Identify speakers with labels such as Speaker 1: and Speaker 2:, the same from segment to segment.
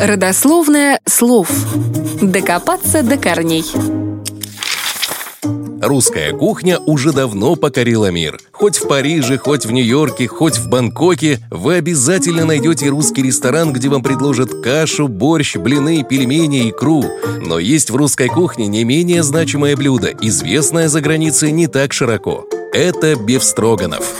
Speaker 1: Родословное слов. Докопаться до корней.
Speaker 2: Русская кухня уже давно покорила мир. Хоть в Париже, хоть в Нью-Йорке, хоть в Бангкоке, вы обязательно найдете русский ресторан, где вам предложат кашу, борщ, блины, пельмени, икру. Но есть в русской кухне не менее значимое блюдо, известное за границей не так широко. Это бефстроганов.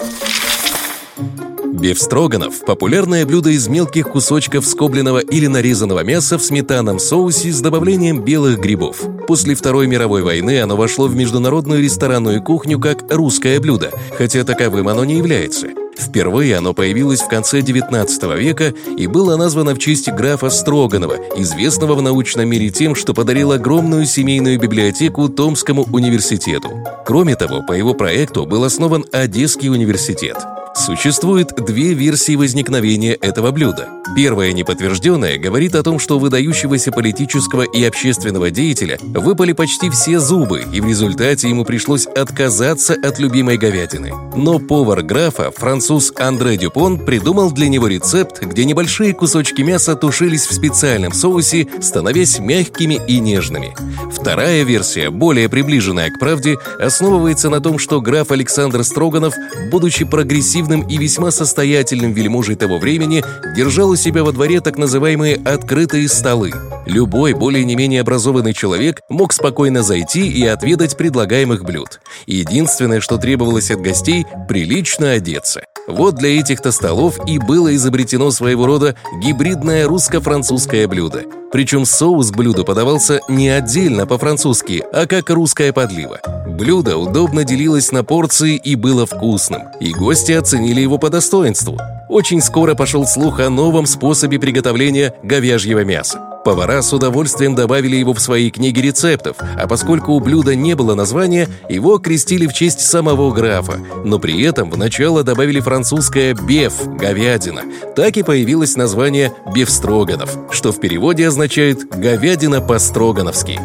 Speaker 2: Бефстроганов – популярное блюдо из мелких кусочков скобленного или нарезанного мяса в сметанном соусе с добавлением белых грибов. После Второй мировой войны оно вошло в международную ресторанную кухню как русское блюдо, хотя таковым оно не является. Впервые оно появилось в конце XIX века и было названо в честь графа Строганова, известного в научном мире тем, что подарил огромную семейную библиотеку Томскому университету. Кроме того, по его проекту был основан Одесский университет. Существует две версии возникновения этого блюда. Первая неподтвержденная говорит о том, что выдающегося политического и общественного деятеля выпали почти все зубы, и в результате ему пришлось отказаться от любимой говядины. Но повар графа, француз Андре Дюпон, придумал для него рецепт, где небольшие кусочки мяса тушились в специальном соусе, становясь мягкими и нежными. Вторая версия, более приближенная к правде, основывается на том, что граф Александр Строганов, будучи прогрессивным активным и весьма состоятельным вельможей того времени, держал у себя во дворе так называемые «открытые столы». Любой более-не-менее образованный человек мог спокойно зайти и отведать предлагаемых блюд. Единственное, что требовалось от гостей – прилично одеться. Вот для этих-то столов и было изобретено своего рода гибридное русско-французское блюдо. Причем соус блюду подавался не отдельно по-французски, а как русская подлива. Блюдо удобно делилось на порции и было вкусным, и гости оценили его по достоинству. Очень скоро пошел слух о новом способе приготовления говяжьего мяса. Повара с удовольствием добавили его в свои книги рецептов, а поскольку у блюда не было названия, его крестили в честь самого графа, но при этом в начало добавили французское «беф» – говядина. Так и появилось название «бефстроганов», что в переводе означает «говядина по-строгановски».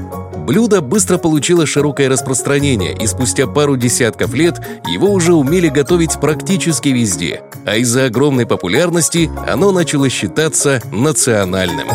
Speaker 2: Блюдо быстро получило широкое распространение, и спустя пару десятков лет его уже умели готовить практически везде. А из-за огромной популярности оно начало считаться национальным.